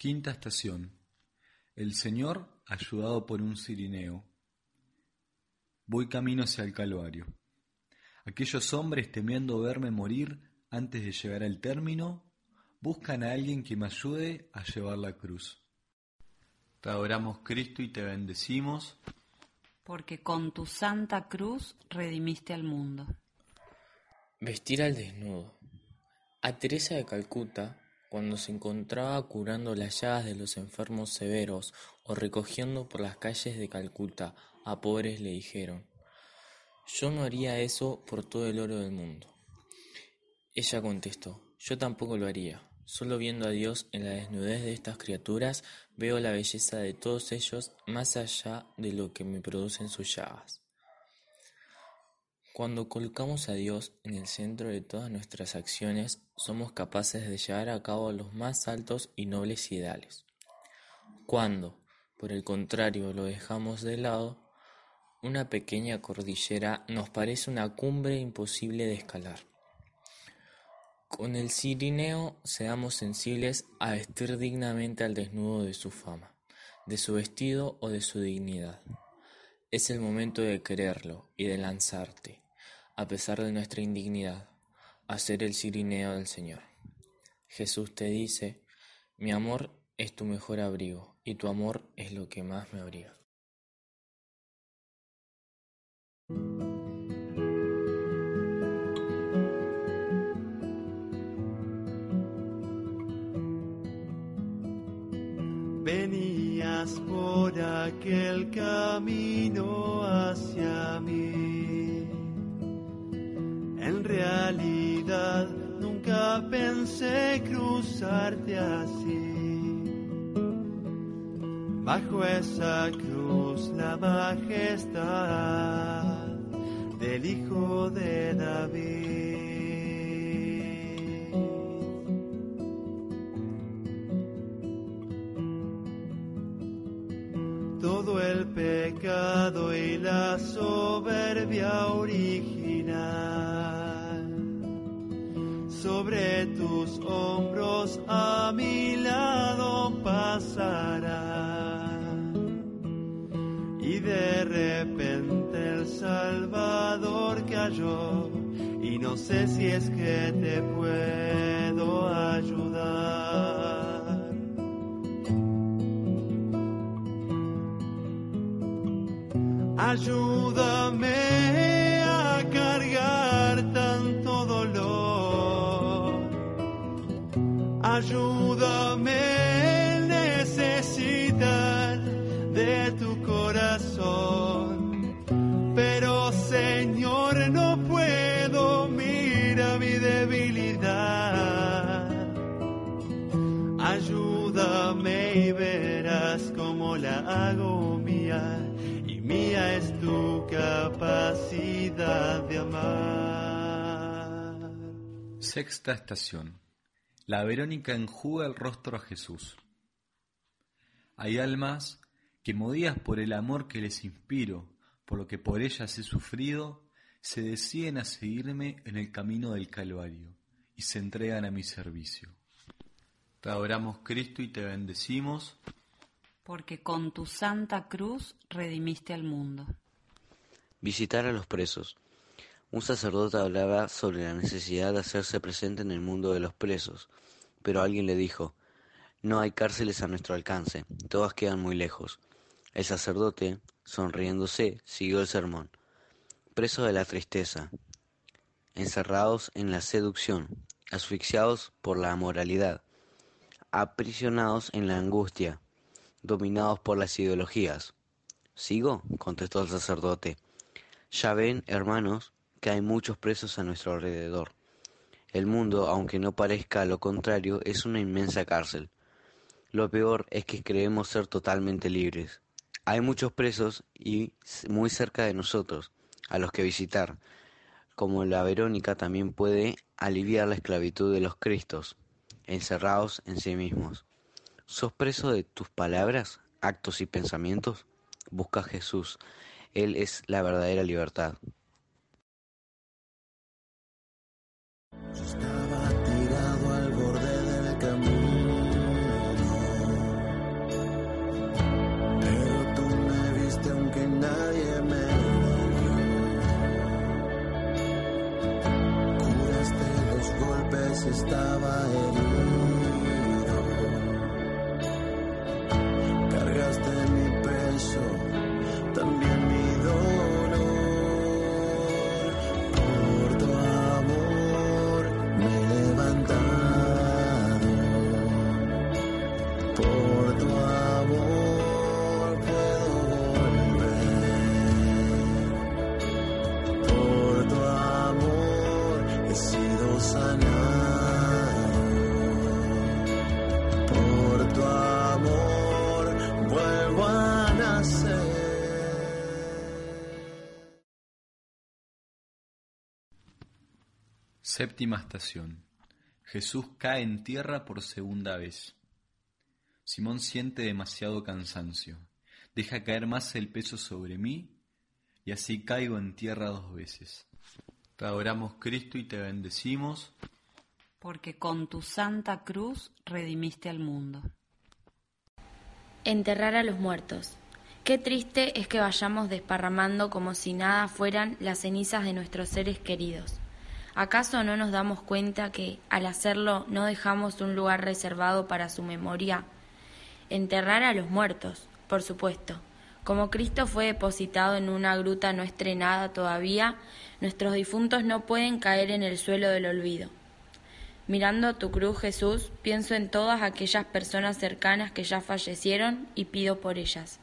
Quinta estación. El Señor ayudado por un cirineo. Voy camino hacia el Calvario. Aquellos hombres temiendo verme morir antes de llegar al término, buscan a alguien que me ayude a llevar la cruz. Te adoramos Cristo y te bendecimos. Porque con tu santa cruz redimiste al mundo. Vestir al desnudo. A Teresa de Calcuta cuando se encontraba curando las llagas de los enfermos severos o recogiendo por las calles de Calcuta a pobres le dijeron, yo no haría eso por todo el oro del mundo. Ella contestó, yo tampoco lo haría. Solo viendo a Dios en la desnudez de estas criaturas veo la belleza de todos ellos más allá de lo que me producen sus llagas. Cuando colocamos a Dios en el centro de todas nuestras acciones, somos capaces de llevar a cabo los más altos y nobles ideales. Cuando, por el contrario, lo dejamos de lado, una pequeña cordillera nos parece una cumbre imposible de escalar. Con el cirineo seamos sensibles a vestir dignamente al desnudo de su fama, de su vestido o de su dignidad. Es el momento de quererlo y de lanzarte, a pesar de nuestra indignidad, a ser el cirineo del Señor. Jesús te dice, mi amor es tu mejor abrigo y tu amor es lo que más me abriga. Venías por aquel camino hacia mí. Realidad nunca pensé cruzarte así. Bajo esa cruz la majestad del Hijo de David. todo el pecado y la soberbia original. Hombros a mi lado pasará. Y de repente el Salvador cayó y no sé si es que te puedo ayudar. Ayúdame Sexta estación. La Verónica enjuga el rostro a Jesús. Hay almas que, movidas por el amor que les inspiro, por lo que por ellas he sufrido, se deciden a seguirme en el camino del Calvario y se entregan a mi servicio. Te adoramos Cristo y te bendecimos. Porque con tu santa cruz redimiste al mundo. Visitar a los presos. Un sacerdote hablaba sobre la necesidad de hacerse presente en el mundo de los presos, pero alguien le dijo, no hay cárceles a nuestro alcance, todas quedan muy lejos. El sacerdote, sonriéndose, siguió el sermón. Presos de la tristeza, encerrados en la seducción, asfixiados por la moralidad, aprisionados en la angustia, dominados por las ideologías. ¿Sigo? contestó el sacerdote. Ya ven, hermanos, que hay muchos presos a nuestro alrededor. El mundo, aunque no parezca lo contrario, es una inmensa cárcel. Lo peor es que creemos ser totalmente libres. Hay muchos presos y muy cerca de nosotros, a los que visitar, como la Verónica también puede aliviar la esclavitud de los Cristos, encerrados en sí mismos. ¿Sos preso de tus palabras, actos y pensamientos? Busca a Jesús. Él es la verdadera libertad. time. Séptima estación. Jesús cae en tierra por segunda vez. Simón siente demasiado cansancio. Deja caer más el peso sobre mí y así caigo en tierra dos veces. Te adoramos Cristo y te bendecimos. Porque con tu santa cruz redimiste al mundo. Enterrar a los muertos. Qué triste es que vayamos desparramando como si nada fueran las cenizas de nuestros seres queridos. ¿Acaso no nos damos cuenta que, al hacerlo, no dejamos un lugar reservado para su memoria? Enterrar a los muertos, por supuesto. Como Cristo fue depositado en una gruta no estrenada todavía, nuestros difuntos no pueden caer en el suelo del olvido. Mirando tu cruz, Jesús, pienso en todas aquellas personas cercanas que ya fallecieron y pido por ellas.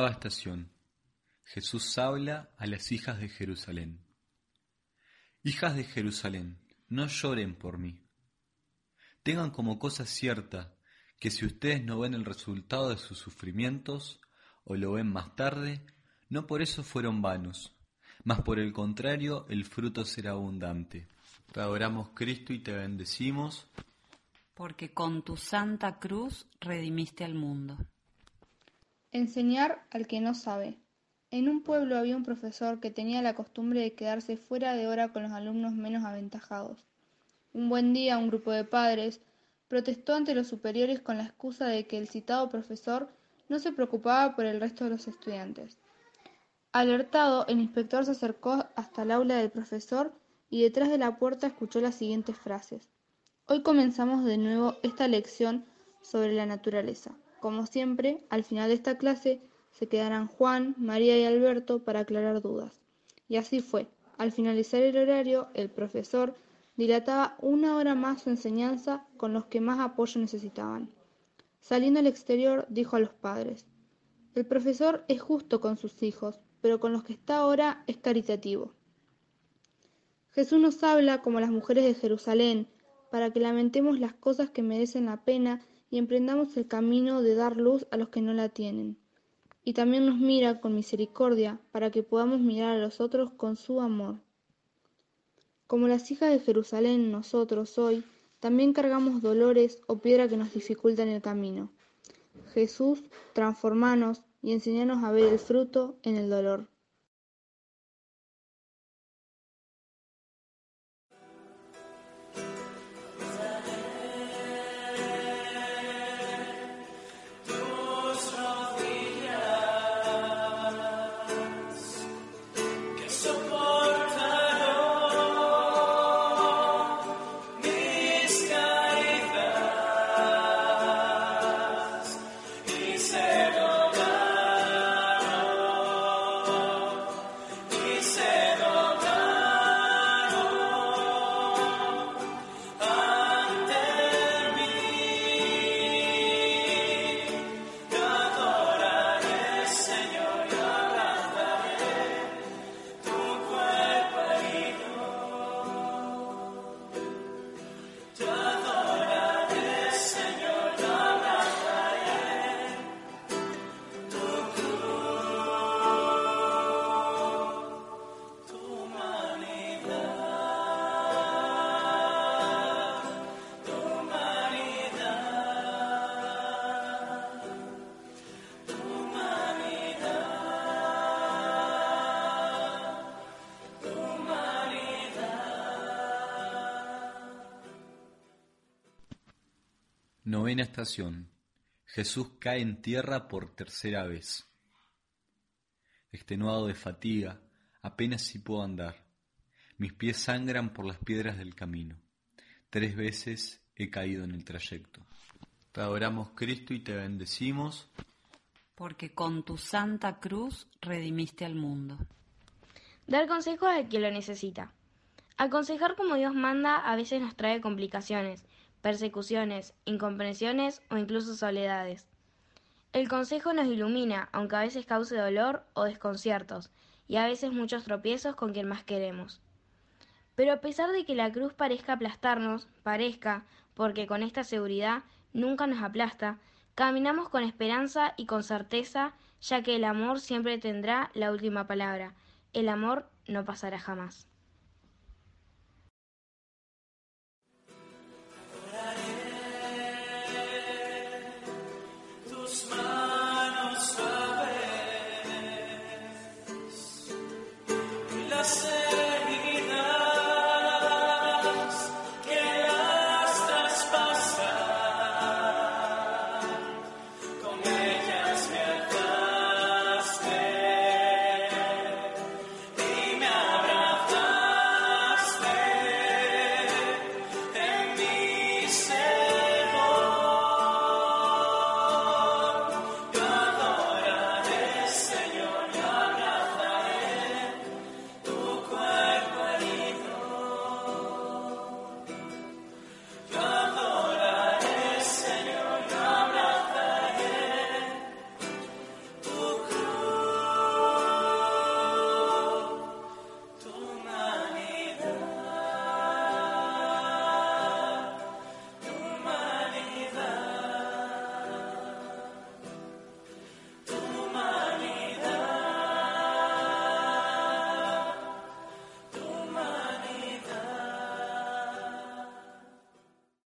Octava estación. Jesús habla a las hijas de Jerusalén. Hijas de Jerusalén, no lloren por mí. Tengan como cosa cierta que si ustedes no ven el resultado de sus sufrimientos, o lo ven más tarde, no por eso fueron vanos, mas por el contrario el fruto será abundante. Te adoramos Cristo y te bendecimos. Porque con tu santa cruz redimiste al mundo. Enseñar al que no sabe. En un pueblo había un profesor que tenía la costumbre de quedarse fuera de hora con los alumnos menos aventajados. Un buen día un grupo de padres protestó ante los superiores con la excusa de que el citado profesor no se preocupaba por el resto de los estudiantes. Alertado, el inspector se acercó hasta el aula del profesor y detrás de la puerta escuchó las siguientes frases. Hoy comenzamos de nuevo esta lección sobre la naturaleza. Como siempre, al final de esta clase se quedarán Juan, María y Alberto para aclarar dudas. Y así fue. Al finalizar el horario, el profesor dilataba una hora más su enseñanza con los que más apoyo necesitaban. Saliendo al exterior, dijo a los padres, El profesor es justo con sus hijos, pero con los que está ahora es caritativo. Jesús nos habla como las mujeres de Jerusalén, para que lamentemos las cosas que merecen la pena y emprendamos el camino de dar luz a los que no la tienen. Y también nos mira con misericordia, para que podamos mirar a los otros con su amor. Como las hijas de Jerusalén nosotros hoy, también cargamos dolores o piedra que nos dificultan el camino. Jesús, transformanos y enseñanos a ver el fruto en el dolor. Novena estación. Jesús cae en tierra por tercera vez. Extenuado de fatiga, apenas si puedo andar. Mis pies sangran por las piedras del camino. Tres veces he caído en el trayecto. Te adoramos Cristo y te bendecimos. Porque con tu santa cruz redimiste al mundo. Dar consejos al que lo necesita. Aconsejar como Dios manda a veces nos trae complicaciones, persecuciones, incomprensiones o incluso soledades. El consejo nos ilumina, aunque a veces cause dolor o desconciertos, y a veces muchos tropiezos con quien más queremos. Pero a pesar de que la cruz parezca aplastarnos, parezca, porque con esta seguridad nunca nos aplasta, caminamos con esperanza y con certeza, ya que el amor siempre tendrá la última palabra. El amor no pasará jamás.